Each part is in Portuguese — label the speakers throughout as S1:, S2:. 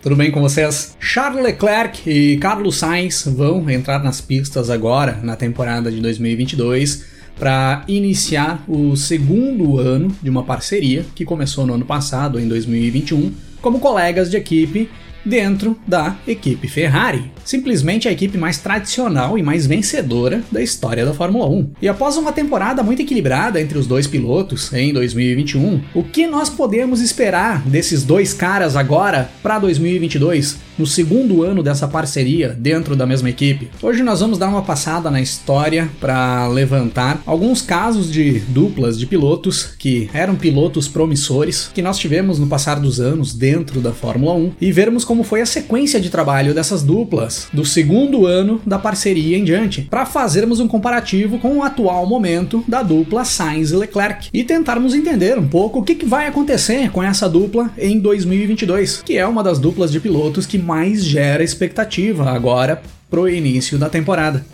S1: Tudo bem com vocês? Charles Leclerc e Carlos Sainz vão entrar nas pistas agora na temporada de 2022 para iniciar o segundo ano de uma parceria que começou no ano passado, em 2021, como colegas de equipe dentro da equipe Ferrari, simplesmente a equipe mais tradicional e mais vencedora da história da Fórmula 1. E após uma temporada muito equilibrada entre os dois pilotos em 2021, o que nós podemos esperar desses dois caras agora para 2022? No segundo ano dessa parceria dentro da mesma equipe. Hoje nós vamos dar uma passada na história para levantar alguns casos de duplas de pilotos que eram pilotos promissores que nós tivemos no passar dos anos dentro da Fórmula 1 e vermos como foi a sequência de trabalho dessas duplas do segundo ano da parceria em diante, para fazermos um comparativo com o atual momento da dupla Sainz e Leclerc e tentarmos entender um pouco o que, que vai acontecer com essa dupla em 2022, que é uma das duplas de pilotos que mais gera expectativa agora pro início da temporada.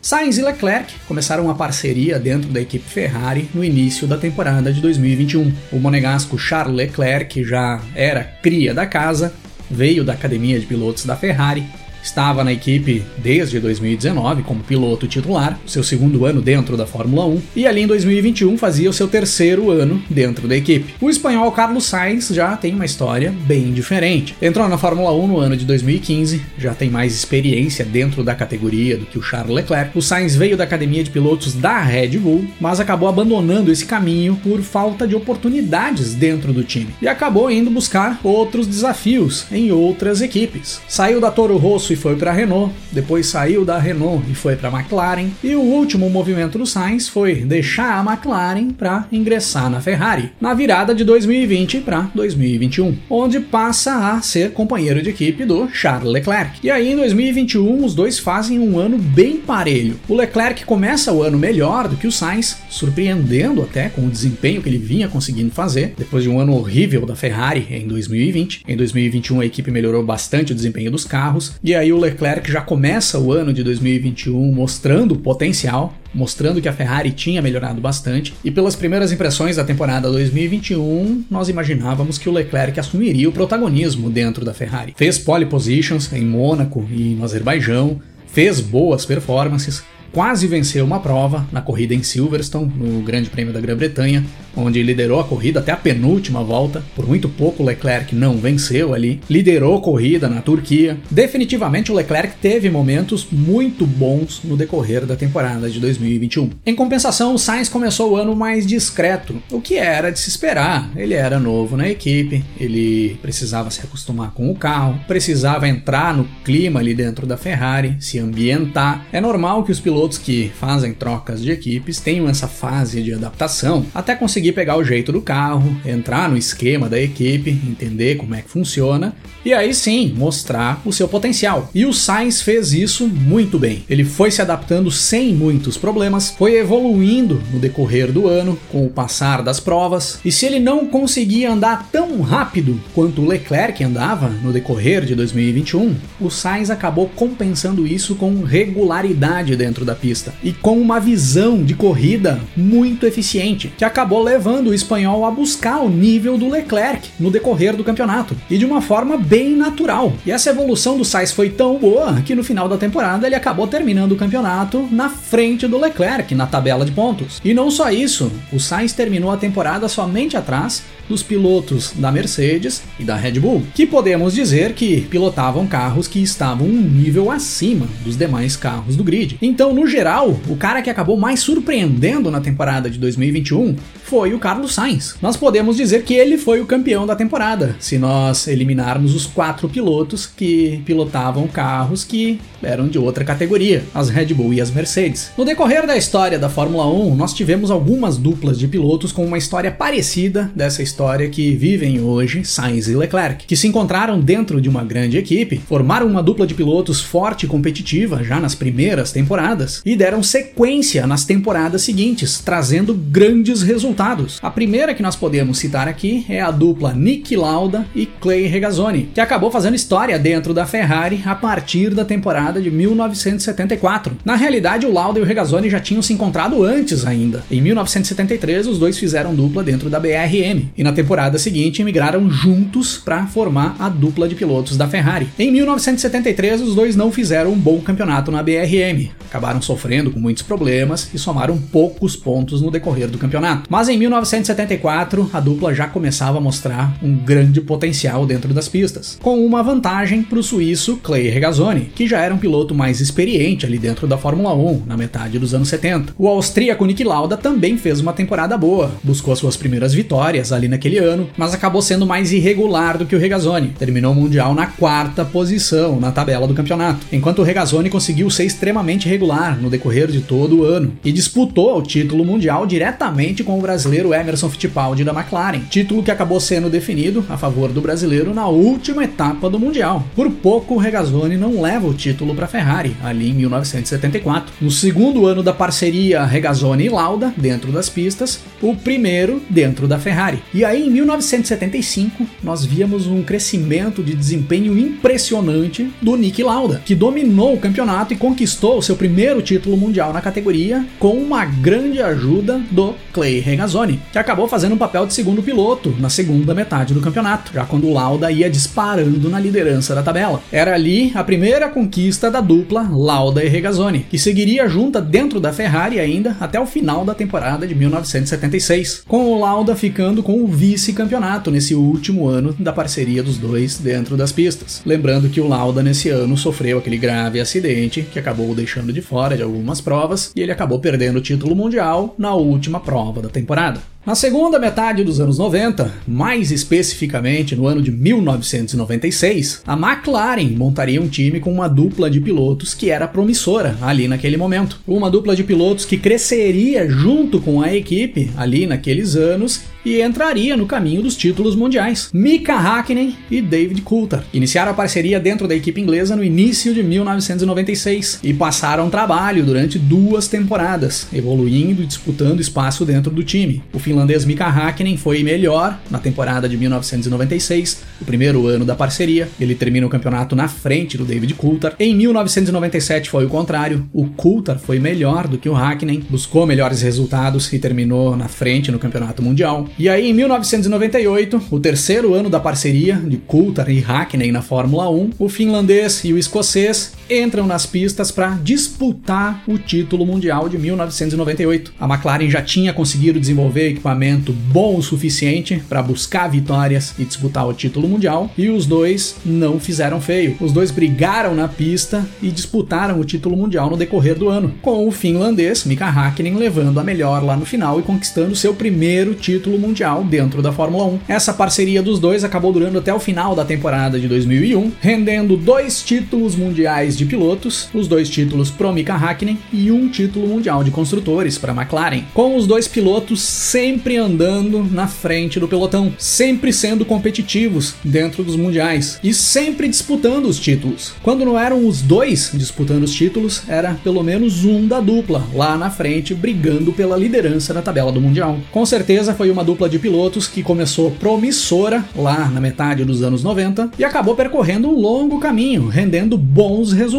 S1: Sainz e Leclerc começaram uma parceria dentro da equipe Ferrari no início da temporada de 2021. O monegasco Charles Leclerc já era cria da casa, veio da academia de pilotos da Ferrari Estava na equipe desde 2019 como piloto titular, seu segundo ano dentro da Fórmula 1, e ali em 2021 fazia o seu terceiro ano dentro da equipe. O espanhol Carlos Sainz já tem uma história bem diferente. Entrou na Fórmula 1 no ano de 2015, já tem mais experiência dentro da categoria do que o Charles Leclerc. O Sainz veio da academia de pilotos da Red Bull, mas acabou abandonando esse caminho por falta de oportunidades dentro do time e acabou indo buscar outros desafios em outras equipes. Saiu da Toro Rosso e foi para a Renault, depois saiu da Renault e foi para a McLaren, e o último movimento do Sainz foi deixar a McLaren para ingressar na Ferrari, na virada de 2020 para 2021, onde passa a ser companheiro de equipe do Charles Leclerc. E aí em 2021 os dois fazem um ano bem parelho. O Leclerc começa o ano melhor do que o Sainz, surpreendendo até com o desempenho que ele vinha conseguindo fazer, depois de um ano horrível da Ferrari em 2020. Em 2021 a equipe melhorou bastante o desempenho dos carros, e aí o Leclerc já começa o ano de 2021 mostrando potencial, mostrando que a Ferrari tinha melhorado bastante, e pelas primeiras impressões da temporada 2021, nós imaginávamos que o Leclerc assumiria o protagonismo dentro da Ferrari. Fez pole positions em Mônaco e no Azerbaijão, fez boas performances, quase venceu uma prova na corrida em Silverstone, no Grande Prêmio da Grã-Bretanha, onde liderou a corrida até a penúltima volta. Por muito pouco, Leclerc não venceu ali. Liderou a corrida na Turquia. Definitivamente, o Leclerc teve momentos muito bons no decorrer da temporada de 2021. Em compensação, o Sainz começou o ano mais discreto, o que era de se esperar. Ele era novo na equipe, ele precisava se acostumar com o carro, precisava entrar no clima ali dentro da Ferrari, se ambientar. É normal que os pilotos que fazem trocas de equipes tenham essa fase de adaptação até conseguir pegar o jeito do carro, entrar no esquema da equipe, entender como é que funciona e aí sim mostrar o seu potencial. E o Sainz fez isso muito bem. Ele foi se adaptando sem muitos problemas, foi evoluindo no decorrer do ano com o passar das provas. E se ele não conseguia andar tão rápido quanto o Leclerc andava no decorrer de 2021, o Sainz acabou compensando isso com regularidade dentro da pista e com uma visão de corrida muito eficiente, que acabou levando o espanhol a buscar o nível do Leclerc no decorrer do campeonato e de uma forma bem natural. E essa evolução do Sainz foi tão boa que no final da temporada ele acabou terminando o campeonato na frente do Leclerc na tabela de pontos. E não só isso, o Sainz terminou a temporada somente atrás dos pilotos da Mercedes e da Red Bull, que podemos dizer que pilotavam carros que estavam um nível acima dos demais carros do grid. Então, no geral, o cara que acabou mais surpreendendo na temporada de 2021 foi o Carlos Sainz. Nós podemos dizer que ele foi o campeão da temporada, se nós eliminarmos os quatro pilotos que pilotavam carros que eram de outra categoria, as Red Bull e as Mercedes. No decorrer da história da Fórmula 1, nós tivemos algumas duplas de pilotos com uma história parecida dessa história que vivem hoje Sainz e Leclerc, que se encontraram dentro de uma grande equipe, formaram uma dupla de pilotos forte e competitiva já nas primeiras temporadas e deram sequência nas temporadas seguintes, trazendo grandes resultados. A primeira que nós podemos citar aqui é a dupla Nick Lauda e Clay Regazzoni, que acabou fazendo história dentro da Ferrari a partir da temporada de 1974. Na realidade, o Lauda e o Regazzoni já tinham se encontrado antes ainda. Em 1973, os dois fizeram dupla dentro da BRM e na temporada seguinte emigraram juntos para formar a dupla de pilotos da Ferrari. Em 1973, os dois não fizeram um bom campeonato na BRM, acabaram sofrendo com muitos problemas e somaram poucos pontos no decorrer do campeonato. Mas em 1974, a dupla já começava a mostrar um grande potencial dentro das pistas, com uma vantagem para o suíço Clay Regazzoni, que já era um piloto mais experiente ali dentro da Fórmula 1, na metade dos anos 70. O austríaco Nick Lauda também fez uma temporada boa, buscou suas primeiras vitórias ali naquele ano, mas acabou sendo mais irregular do que o Regazzoni. Terminou o Mundial na quarta posição na tabela do campeonato, enquanto o Regazzoni conseguiu ser extremamente regular no decorrer de todo o ano e disputou o título mundial diretamente com o brasileiro Emerson Fittipaldi da McLaren, título que acabou sendo definido a favor do brasileiro na última etapa do Mundial. Por pouco, Regazzoni não leva o título para Ferrari, ali em 1974. No segundo ano da parceria Regazzoni e Lauda, dentro das pistas, o primeiro dentro da Ferrari. E aí, em 1975, nós víamos um crescimento de desempenho impressionante do Nick Lauda, que dominou o campeonato e conquistou seu primeiro título mundial na categoria com uma grande ajuda do Clay Regazzoni, que acabou fazendo um papel de segundo piloto na segunda metade do campeonato, já quando o Lauda ia disparando na liderança da tabela. Era ali a primeira conquista da dupla Lauda e Regazzoni, que seguiria junta dentro da Ferrari ainda até o final da temporada de 1976, com o Lauda ficando com o vice-campeonato nesse último ano da parceria dos dois dentro das pistas. Lembrando que o Lauda nesse ano sofreu aquele grave acidente que acabou deixando de fora de algumas provas e ele acabou perdendo o título mundial na última prova da temporada. Na segunda metade dos anos 90, mais especificamente no ano de 1996, a McLaren montaria um time com uma dupla de pilotos que era promissora ali naquele momento. Uma dupla de pilotos que cresceria junto com a equipe ali naqueles anos e entraria no caminho dos títulos mundiais. Mika Hakkinen e David Coulthard iniciaram a parceria dentro da equipe inglesa no início de 1996 e passaram trabalho durante duas temporadas, evoluindo e disputando espaço dentro do time. O finlandês Mika Hakkinen foi melhor na temporada de 1996, o primeiro ano da parceria. Ele termina o campeonato na frente do David Coulthard. Em 1997 foi o contrário, o Coulthard foi melhor do que o Hakkinen, buscou melhores resultados e terminou na frente no campeonato mundial. E aí, em 1998, o terceiro ano da parceria de Coulthard e Hakkinen na Fórmula 1, o finlandês e o escocês entram nas pistas para disputar o título mundial de 1998. A McLaren já tinha conseguido desenvolver equipamento bom o suficiente para buscar vitórias e disputar o título mundial, e os dois não fizeram feio. Os dois brigaram na pista e disputaram o título mundial no decorrer do ano, com o finlandês Mika Hakkinen levando a melhor lá no final e conquistando seu primeiro título mundial dentro da Fórmula 1. Essa parceria dos dois acabou durando até o final da temporada de 2001, rendendo dois títulos mundiais de pilotos, os dois títulos pro Mika Hakkinen e um título mundial de construtores para McLaren, com os dois pilotos sempre andando na frente do pelotão, sempre sendo competitivos dentro dos mundiais e sempre disputando os títulos. Quando não eram os dois disputando os títulos, era pelo menos um da dupla lá na frente brigando pela liderança da tabela do mundial. Com certeza foi uma dupla de pilotos que começou promissora lá na metade dos anos 90 e acabou percorrendo um longo caminho, rendendo bons resultados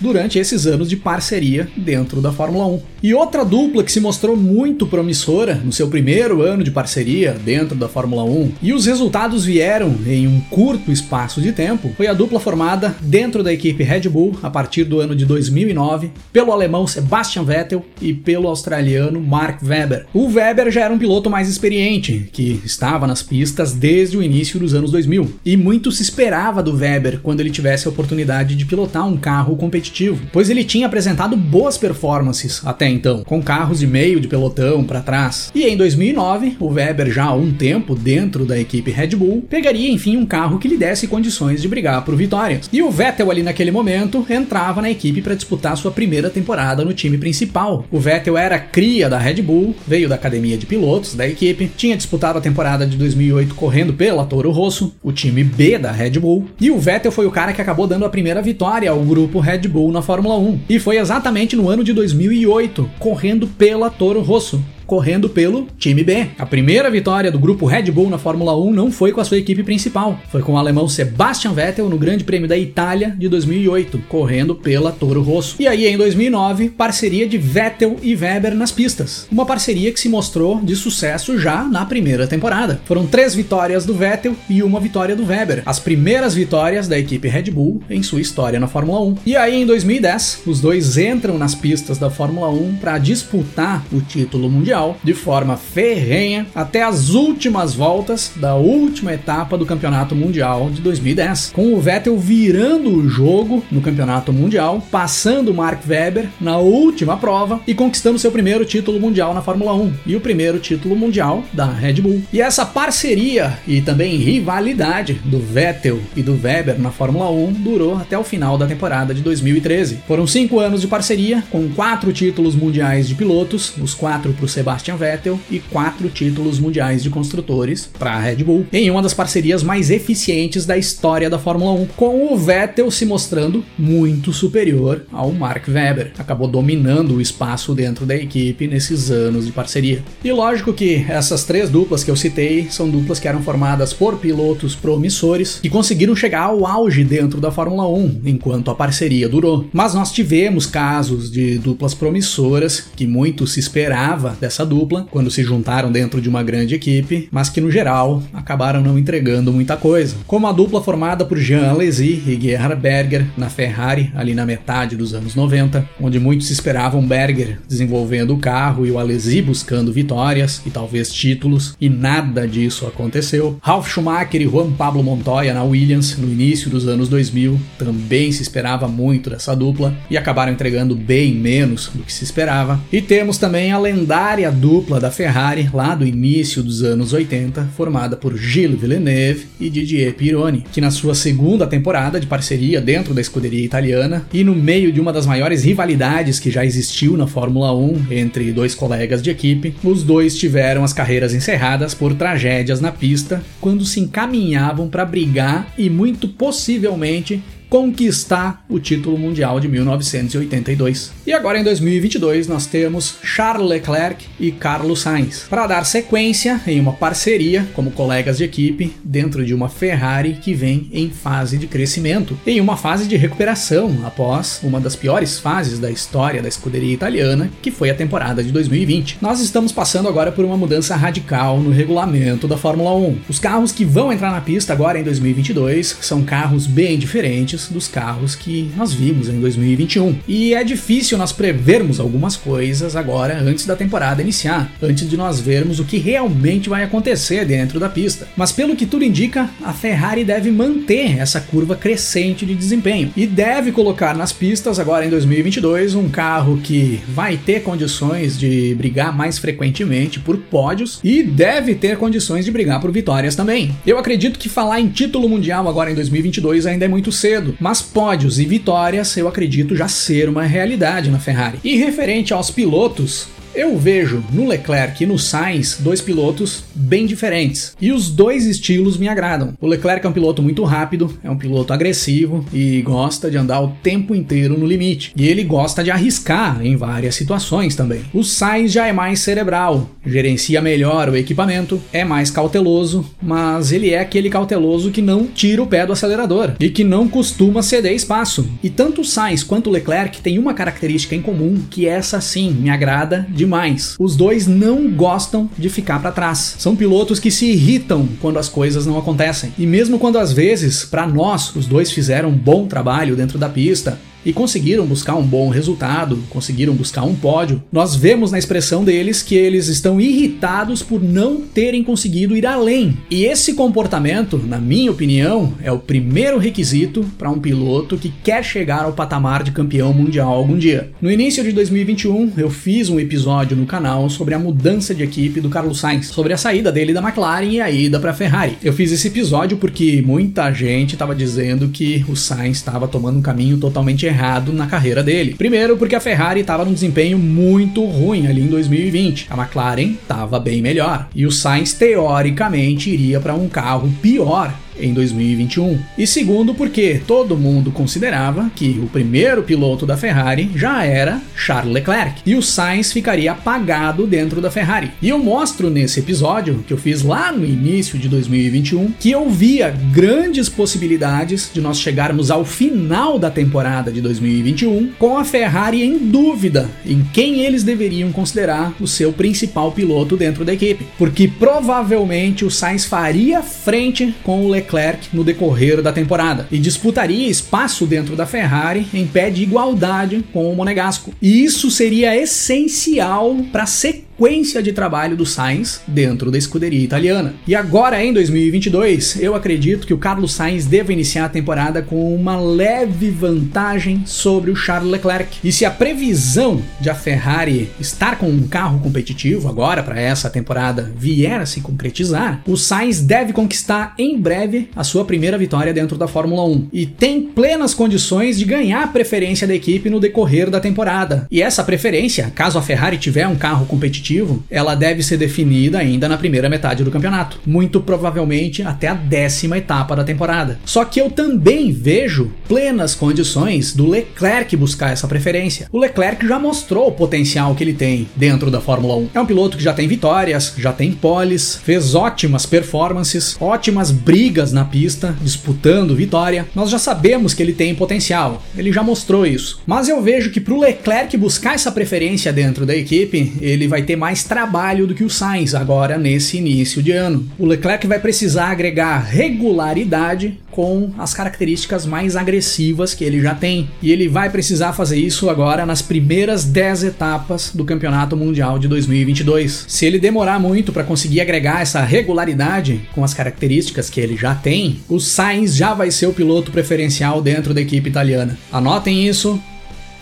S1: durante esses anos de parceria dentro da Fórmula 1. E outra dupla que se mostrou muito promissora no seu primeiro ano de parceria dentro da Fórmula 1 e os resultados vieram em um curto espaço de tempo foi a dupla formada dentro da equipe Red Bull a partir do ano de 2009 pelo alemão Sebastian Vettel e pelo australiano Mark Webber. O Webber já era um piloto mais experiente que estava nas pistas desde o início dos anos 2000 e muito se esperava do Webber quando ele tivesse a oportunidade de pilotar um um carro competitivo, pois ele tinha apresentado boas performances até então, com carros de meio de pelotão para trás. E em 2009, o Weber, já há um tempo dentro da equipe Red Bull, pegaria enfim um carro que lhe desse condições de brigar por vitórias. E o Vettel ali naquele momento entrava na equipe para disputar sua primeira temporada no time principal. O Vettel era cria da Red Bull, veio da academia de pilotos da equipe, tinha disputado a temporada de 2008 correndo pela Toro Rosso, o time B da Red Bull, e o Vettel foi o cara que acabou dando a primeira vitória ao grupo Red Bull na Fórmula 1. E foi exatamente no ano de 2008, correndo pela Toro Rosso correndo pelo time B. A primeira vitória do grupo Red Bull na Fórmula 1 não foi com a sua equipe principal, foi com o alemão Sebastian Vettel no Grande Prêmio da Itália de 2008, correndo pela Toro Rosso. E aí em 2009, parceria de Vettel e Weber nas pistas. Uma parceria que se mostrou de sucesso já na primeira temporada. Foram três vitórias do Vettel e uma vitória do Weber, as primeiras vitórias da equipe Red Bull em sua história na Fórmula 1. E aí em 2010, os dois entram nas pistas da Fórmula 1 para disputar o título mundial Mundial de forma ferrenha até as últimas voltas da última etapa do Campeonato Mundial de 2010, com o Vettel virando o jogo no Campeonato Mundial, passando Mark Webber na última prova e conquistando seu primeiro título mundial na Fórmula 1 e o primeiro título mundial da Red Bull. E essa parceria e também rivalidade do Vettel e do Webber na Fórmula 1 durou até o final da temporada de 2013. Foram cinco anos de parceria, com quatro títulos mundiais de pilotos, os quatro para o Sebastian Vettel e quatro títulos mundiais de construtores para a Red Bull, em uma das parcerias mais eficientes da história da Fórmula 1, com o Vettel se mostrando muito superior ao Mark Webber. Acabou dominando o espaço dentro da equipe nesses anos de parceria. E lógico que essas três duplas que eu citei são duplas que eram formadas por pilotos promissores que conseguiram chegar ao auge dentro da Fórmula 1 enquanto a parceria durou. Mas nós tivemos casos de duplas promissoras que muito se esperava dessa essa dupla quando se juntaram dentro de uma grande equipe, mas que no geral acabaram não entregando muita coisa. Como a dupla formada por Jean Alesi e Gerhard Berger na Ferrari, ali na metade dos anos 90, onde muitos esperavam Berger desenvolvendo o carro e o Alesi buscando vitórias e talvez títulos, e nada disso aconteceu. Ralf Schumacher e Juan Pablo Montoya na Williams no início dos anos 2000 também se esperava muito dessa dupla e acabaram entregando bem menos do que se esperava. E temos também a lendária a dupla da Ferrari lá do início dos anos 80, formada por Gilles Villeneuve e Didier Pironi, que na sua segunda temporada de parceria dentro da escuderia italiana e no meio de uma das maiores rivalidades que já existiu na Fórmula 1 entre dois colegas de equipe, os dois tiveram as carreiras encerradas por tragédias na pista quando se encaminhavam para brigar e muito possivelmente conquistar o título mundial de 1982. E agora em 2022 nós temos Charles Leclerc e Carlos Sainz para dar sequência em uma parceria como colegas de equipe dentro de uma Ferrari que vem em fase de crescimento, em uma fase de recuperação após uma das piores fases da história da escuderia italiana, que foi a temporada de 2020. Nós estamos passando agora por uma mudança radical no regulamento da Fórmula 1. Os carros que vão entrar na pista agora em 2022 são carros bem diferentes dos carros que nós vimos em 2021. E é difícil nós prevermos algumas coisas agora antes da temporada iniciar, antes de nós vermos o que realmente vai acontecer dentro da pista. Mas pelo que tudo indica, a Ferrari deve manter essa curva crescente de desempenho e deve colocar nas pistas agora em 2022 um carro que vai ter condições de brigar mais frequentemente por pódios e deve ter condições de brigar por vitórias também. Eu acredito que falar em título mundial agora em 2022 ainda é muito cedo, mas pódios e vitórias eu acredito já ser uma realidade na Ferrari. E referente aos pilotos, eu vejo no Leclerc e no Sainz dois pilotos bem diferentes e os dois estilos me agradam. O Leclerc é um piloto muito rápido, é um piloto agressivo e gosta de andar o tempo inteiro no limite. E ele gosta de arriscar em várias situações também. O Sainz já é mais cerebral, gerencia melhor o equipamento, é mais cauteloso, mas ele é aquele cauteloso que não tira o pé do acelerador e que não costuma ceder espaço. E tanto o Sainz quanto o Leclerc têm uma característica em comum que essa sim me agrada de demais. Os dois não gostam de ficar para trás. São pilotos que se irritam quando as coisas não acontecem. E mesmo quando às vezes, para nós, os dois fizeram um bom trabalho dentro da pista, e conseguiram buscar um bom resultado, conseguiram buscar um pódio, nós vemos na expressão deles que eles estão irritados por não terem conseguido ir além. E esse comportamento, na minha opinião, é o primeiro requisito para um piloto que quer chegar ao patamar de campeão mundial algum dia. No início de 2021, eu fiz um episódio no canal sobre a mudança de equipe do Carlos Sainz, sobre a saída dele da McLaren e a ida para a Ferrari. Eu fiz esse episódio porque muita gente estava dizendo que o Sainz estava tomando um caminho totalmente errado na carreira dele. Primeiro, porque a Ferrari estava num desempenho muito ruim ali em 2020. A McLaren estava bem melhor e o Sainz teoricamente iria para um carro pior em 2021. E segundo, porque todo mundo considerava que o primeiro piloto da Ferrari já era Charles Leclerc e o Sainz ficaria apagado dentro da Ferrari. E eu mostro nesse episódio que eu fiz lá no início de 2021 que eu via grandes possibilidades de nós chegarmos ao final da temporada de 2021 com a Ferrari em dúvida em quem eles deveriam considerar o seu principal piloto dentro da equipe, porque provavelmente o Sainz faria frente com o Leclerc Leclerc no decorrer da temporada e disputaria espaço dentro da Ferrari em pé de igualdade com o Monegasco. E isso seria essencial para ser sequência de trabalho do Sainz dentro da escuderia italiana. E agora em 2022, eu acredito que o Carlos Sainz deva iniciar a temporada com uma leve vantagem sobre o Charles Leclerc. E se a previsão de a Ferrari estar com um carro competitivo agora para essa temporada vier a se concretizar, o Sainz deve conquistar em breve a sua primeira vitória dentro da Fórmula 1 e tem plenas condições de ganhar a preferência da equipe no decorrer da temporada. E essa preferência, caso a Ferrari tiver um carro competitivo competitivo, ela deve ser definida ainda na primeira metade do campeonato, muito provavelmente até a décima etapa da temporada. Só que eu também vejo plenas condições do Leclerc buscar essa preferência. O Leclerc já mostrou o potencial que ele tem dentro da Fórmula 1. É um piloto que já tem vitórias, já tem poles, fez ótimas performances, ótimas brigas na pista, disputando vitória. Nós já sabemos que ele tem potencial, ele já mostrou isso. Mas eu vejo que para o Leclerc buscar essa preferência dentro da equipe, ele vai ter ter mais trabalho do que o Sainz agora nesse início de ano. O Leclerc vai precisar agregar regularidade com as características mais agressivas que ele já tem. E ele vai precisar fazer isso agora nas primeiras 10 etapas do Campeonato Mundial de 2022. Se ele demorar muito para conseguir agregar essa regularidade com as características que ele já tem, o Sainz já vai ser o piloto preferencial dentro da equipe italiana. Anotem isso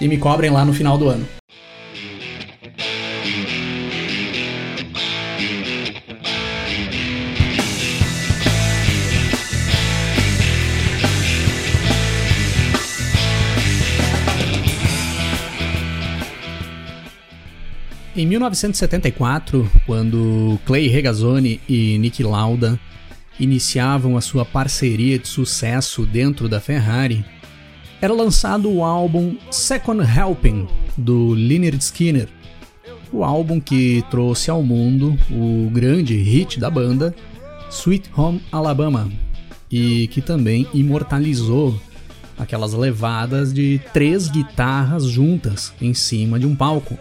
S1: e me cobrem lá no final do ano. Em 1974, quando Clay Regazzoni e Nick Lauda iniciavam a sua parceria de sucesso dentro da Ferrari, era lançado o álbum Second Helping do Lynyrd Skinner, o álbum que trouxe ao mundo o grande hit da banda Sweet Home Alabama e que também imortalizou aquelas levadas de três guitarras juntas em cima de um palco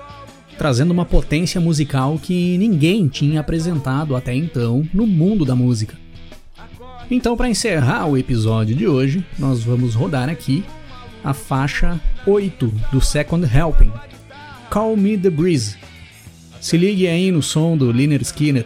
S1: trazendo uma potência musical que ninguém tinha apresentado até então no mundo da música. Então, para encerrar o episódio de hoje, nós vamos rodar aqui a faixa 8 do Second Helping, Call Me the Breeze. Se ligue aí no som do Liner Skinner.